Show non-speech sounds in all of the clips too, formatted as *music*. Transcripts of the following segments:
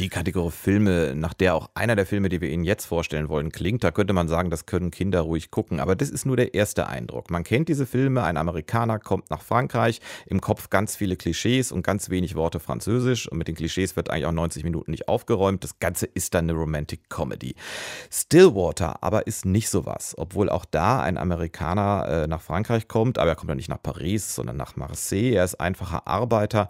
die Kategorie Filme, nach der auch einer der Filme, die wir Ihnen jetzt vorstellen wollen, klingt. Da könnte man sagen, das können Kinder ruhig gucken. Aber das ist nur der erste Eindruck. Man kennt diese Filme, ein Amerikaner kommt nach Frankreich, im Kopf ganz viele Klischees und ganz wenig Worte Französisch. Und mit den Klischees wird eigentlich auch 90 Minuten nicht aufgeräumt. Das Ganze ist dann eine Romantic Comedy. Stillwater aber ist nicht sowas. Obwohl auch da ein Amerikaner äh, nach Frankreich kommt, aber er kommt ja nicht nach Paris, sondern nach Marseille. Er ist einfacher Arbeiter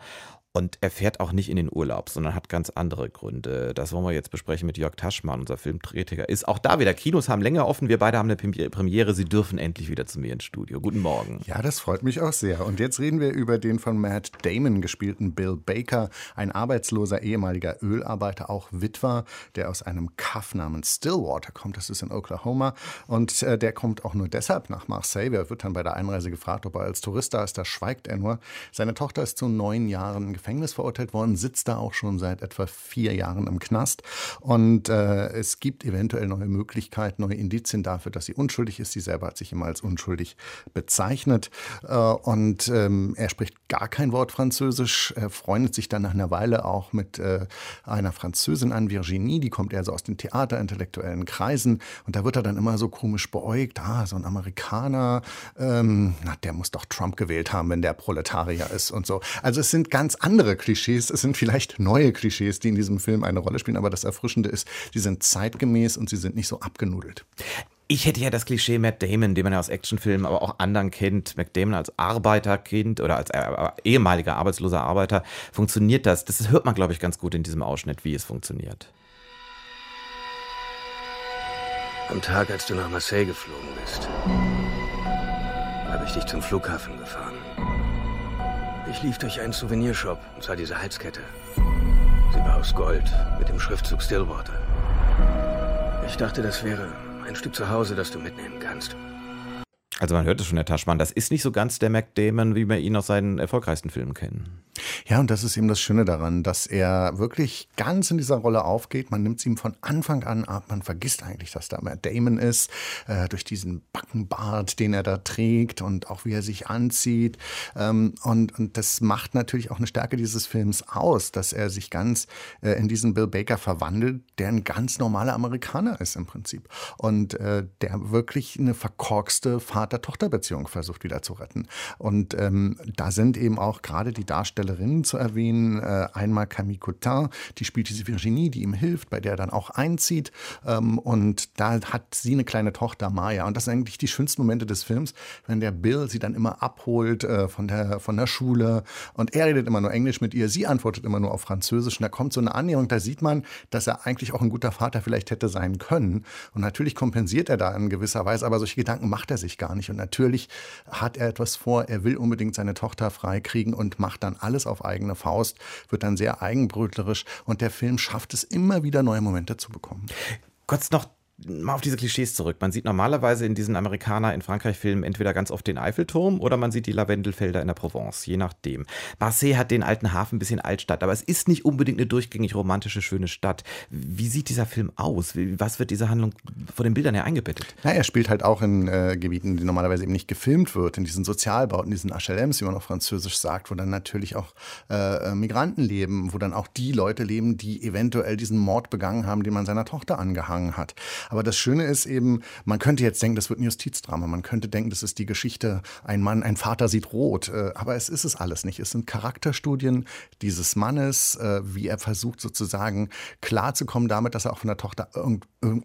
und er fährt auch nicht in den Urlaub, sondern hat ganz andere Gründe. Das wollen wir jetzt besprechen mit Jörg Taschmann, unser Filmkritiker. Ist auch da wieder. Kinos haben länger offen. Wir beide haben eine Premiere. Sie dürfen endlich wieder zu mir ins Studio. Guten Morgen. Ja, das freut mich auch sehr. Und jetzt reden wir über den von Matt Damon gespielten Bill Baker, ein arbeitsloser ehemaliger Ölarbeiter, auch Witwer, der aus einem Kaff namens Stillwater kommt. Das ist in Oklahoma. Und äh, der kommt auch nur deshalb nach Marseille. Er wird dann bei der Einreise gefragt, ob er als Tourist da ist. Da schweigt er nur. Seine Tochter ist zu neun Jahren Gefängnis verurteilt worden, sitzt da auch schon seit etwa vier Jahren im Knast. Und äh, es gibt eventuell neue Möglichkeiten, neue Indizien dafür, dass sie unschuldig ist. Sie selber hat sich immer als unschuldig bezeichnet. Äh, und ähm, er spricht gar kein Wort Französisch. Er freundet sich dann nach einer Weile auch mit äh, einer Französin an, Virginie. Die kommt eher so aus den theaterintellektuellen Kreisen. Und da wird er dann immer so komisch beäugt. Ah, so ein Amerikaner, ähm, na, der muss doch Trump gewählt haben, wenn der Proletarier ist und so. Also es sind ganz andere Klischees. Es sind vielleicht neue Klischees, die in diesem Film eine Rolle spielen, aber das Erfrischende ist, sie sind zeitgemäß und sie sind nicht so abgenudelt. Ich hätte ja das Klischee Matt Damon, den man ja aus Actionfilmen, aber auch anderen kennt. Matt Damon als Arbeiterkind oder als äh, ehemaliger arbeitsloser Arbeiter. Funktioniert das? Das hört man, glaube ich, ganz gut in diesem Ausschnitt, wie es funktioniert. Am Tag, als du nach Marseille geflogen bist, habe ich dich zum Flughafen gefahren. Ich lief durch einen Souvenirshop und sah diese Halskette. Sie war aus Gold mit dem Schriftzug Stillwater. Ich dachte, das wäre ein Stück zu Hause, das du mitnehmen kannst. Also man hört es schon, Herr Taschmann, das ist nicht so ganz der Mac Damon, wie wir ihn aus seinen erfolgreichsten Filmen kennen. Ja, und das ist eben das Schöne daran, dass er wirklich ganz in dieser Rolle aufgeht. Man nimmt es ihm von Anfang an ab. Man vergisst eigentlich, dass da Matt Damon ist, äh, durch diesen Backenbart, den er da trägt und auch wie er sich anzieht. Ähm, und, und das macht natürlich auch eine Stärke dieses Films aus, dass er sich ganz äh, in diesen Bill Baker verwandelt, der ein ganz normaler Amerikaner ist im Prinzip. Und äh, der wirklich eine verkorkste Vater Vater-Tochter-Beziehung versucht wieder zu retten. Und ähm, da sind eben auch gerade die Darstellerinnen zu erwähnen. Äh, einmal Camille Cotin, die spielt diese Virginie, die ihm hilft, bei der er dann auch einzieht. Ähm, und da hat sie eine kleine Tochter, Maya. Und das sind eigentlich die schönsten Momente des Films, wenn der Bill sie dann immer abholt äh, von, der, von der Schule. Und er redet immer nur Englisch mit ihr, sie antwortet immer nur auf Französisch. Und da kommt so eine Annäherung, da sieht man, dass er eigentlich auch ein guter Vater vielleicht hätte sein können. Und natürlich kompensiert er da in gewisser Weise, aber solche Gedanken macht er sich gar nicht. Und natürlich hat er etwas vor, er will unbedingt seine Tochter freikriegen und macht dann alles auf eigene Faust, wird dann sehr eigenbrötlerisch und der Film schafft es immer wieder neue Momente zu bekommen. Kurz noch mal auf diese Klischees zurück. Man sieht normalerweise in diesen Amerikaner in Frankreich-Filmen entweder ganz oft den Eiffelturm oder man sieht die Lavendelfelder in der Provence, je nachdem. Marseille hat den alten Hafen ein bisschen Altstadt, aber es ist nicht unbedingt eine durchgängig romantische, schöne Stadt. Wie sieht dieser Film aus? Was wird diese Handlung von den Bildern her eingebettet? Na, er spielt halt auch in äh, Gebieten, die normalerweise eben nicht gefilmt wird, in diesen Sozialbauten, diesen HLMs, wie man auf Französisch sagt, wo dann natürlich auch äh, Migranten leben, wo dann auch die Leute leben, die eventuell diesen Mord begangen haben, den man seiner Tochter angehangen hat. Aber das Schöne ist eben, man könnte jetzt denken, das wird ein Justizdrama. Man könnte denken, das ist die Geschichte, ein Mann, ein Vater sieht rot. Äh, aber es ist es alles nicht. Es sind Charakterstudien dieses Mannes, äh, wie er versucht sozusagen klarzukommen damit, dass er auch von der Tochter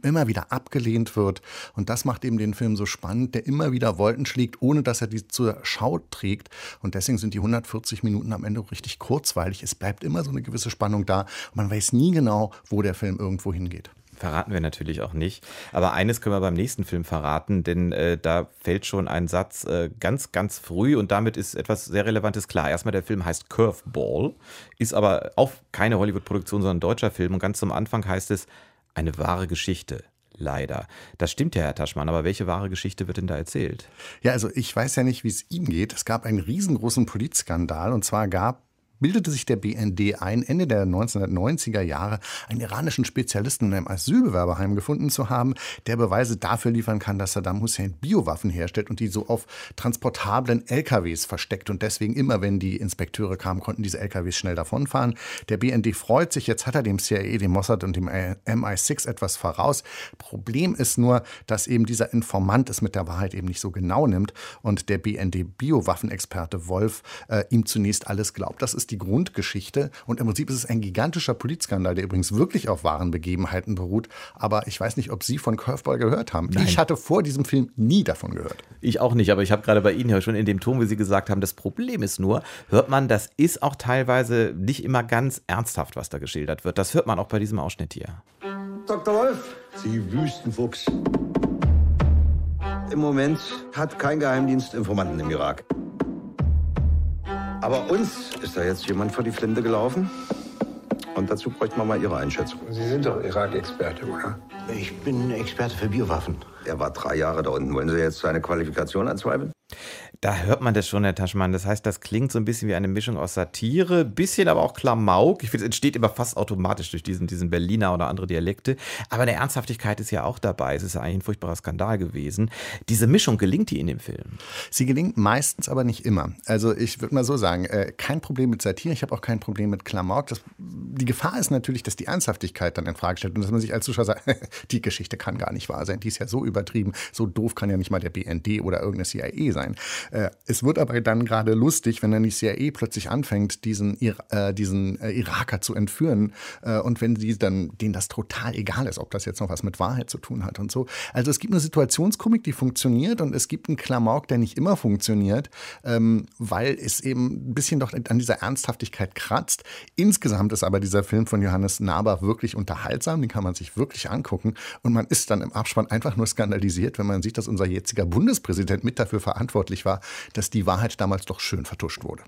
immer wieder abgelehnt wird. Und das macht eben den Film so spannend, der immer wieder Wolken schlägt, ohne dass er die zur Schau trägt. Und deswegen sind die 140 Minuten am Ende richtig kurzweilig. Es bleibt immer so eine gewisse Spannung da. Man weiß nie genau, wo der Film irgendwo hingeht verraten wir natürlich auch nicht. Aber eines können wir beim nächsten Film verraten, denn äh, da fällt schon ein Satz äh, ganz, ganz früh und damit ist etwas sehr Relevantes klar. Erstmal, der Film heißt Curveball, ist aber auch keine Hollywood-Produktion, sondern deutscher Film. Und ganz zum Anfang heißt es, eine wahre Geschichte. Leider. Das stimmt ja, Herr Taschmann, aber welche wahre Geschichte wird denn da erzählt? Ja, also ich weiß ja nicht, wie es ihm geht. Es gab einen riesengroßen Polizskandal und zwar gab bildete sich der BND ein, Ende der 1990er Jahre einen iranischen Spezialisten in einem Asylbewerberheim gefunden zu haben, der Beweise dafür liefern kann, dass Saddam Hussein Biowaffen herstellt und die so auf transportablen LKWs versteckt. Und deswegen immer, wenn die Inspekteure kamen, konnten diese LKWs schnell davonfahren. Der BND freut sich, jetzt hat er dem CIA, dem Mossad und dem MI6 etwas voraus. Problem ist nur, dass eben dieser Informant es mit der Wahrheit eben nicht so genau nimmt und der BND-Biowaffenexperte Wolf äh, ihm zunächst alles glaubt. Das ist die Grundgeschichte und im Prinzip ist es ein gigantischer Polizskandal, der übrigens wirklich auf wahren Begebenheiten beruht. Aber ich weiß nicht, ob Sie von Curveball gehört haben. Nein. Ich hatte vor diesem Film nie davon gehört. Ich auch nicht, aber ich habe gerade bei Ihnen ja schon in dem Ton, wie Sie gesagt haben, das Problem ist nur, hört man, das ist auch teilweise nicht immer ganz ernsthaft, was da geschildert wird. Das hört man auch bei diesem Ausschnitt hier. Dr. Wolf, Sie Wüstenfuchs. Im Moment hat kein Geheimdienst Informanten im Irak. Aber uns ist da jetzt jemand vor die Flinte gelaufen. Und dazu bräuchte man mal Ihre Einschätzung. Sie sind doch Irak-Experte, oder? Ich bin Experte für Biowaffen. Er war drei Jahre da unten. Wollen Sie jetzt seine Qualifikation anzweifeln? Da hört man das schon, Herr Taschmann. Das heißt, das klingt so ein bisschen wie eine Mischung aus Satire, bisschen aber auch Klamauk. Ich finde, es entsteht immer fast automatisch durch diesen, diesen Berliner oder andere Dialekte. Aber eine Ernsthaftigkeit ist ja auch dabei. Es ist ja eigentlich ein furchtbarer Skandal gewesen. Diese Mischung gelingt die in dem Film? Sie gelingt meistens, aber nicht immer. Also ich würde mal so sagen, äh, kein Problem mit Satire. Ich habe auch kein Problem mit Klamauk. Das, die Gefahr ist natürlich, dass die Ernsthaftigkeit dann in Frage stellt und dass man sich als Zuschauer sagt, *laughs* die Geschichte kann gar nicht wahr sein. Die ist ja so übertrieben. So doof kann ja nicht mal der BND oder irgendeine CIA sein. Äh, es wird aber dann gerade lustig, wenn dann die CIA plötzlich anfängt, diesen, äh, diesen äh, Iraker zu entführen und wenn sie dann, denen das total egal ist, ob das jetzt noch was mit Wahrheit zu tun hat und so. Also es gibt eine Situationskomik, die funktioniert und es gibt einen Klamauk, der nicht immer funktioniert, ähm, weil es eben ein bisschen doch an dieser Ernsthaftigkeit kratzt. Insgesamt ist aber dieser Film von Johannes Naber wirklich unterhaltsam, den kann man sich wirklich angucken und man ist dann im Abspann einfach nur skandalisiert, wenn man sieht, dass unser jetziger Bundespräsident mit dafür verantwortlich war, dass die Wahrheit damals doch schön vertuscht wurde.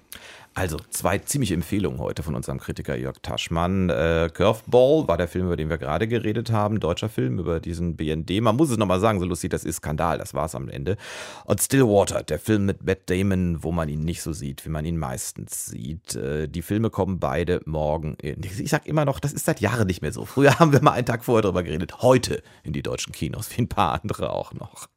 Also zwei ziemliche Empfehlungen heute von unserem Kritiker Jörg Taschmann. Äh, Curveball war der Film, über den wir gerade geredet haben, deutscher Film über diesen BND. Man muss es nochmal sagen, so lustig, das ist Skandal, das war es am Ende. Und Stillwater, der Film mit Matt Damon, wo man ihn nicht so sieht, wie man ihn meistens sieht. Äh, die Filme kommen beide morgen. In, ich sag immer noch, das ist seit Jahren nicht mehr so. Früher *laughs* haben wir mal einen Tag vorher darüber geredet, heute in die deutschen Kinos, wie ein paar andere auch noch.